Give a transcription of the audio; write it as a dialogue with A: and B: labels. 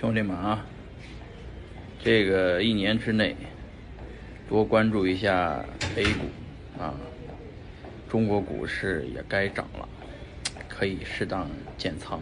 A: 兄弟们啊这个一年之内多关注一下 a 股啊中国股市也该涨了可以适当减仓。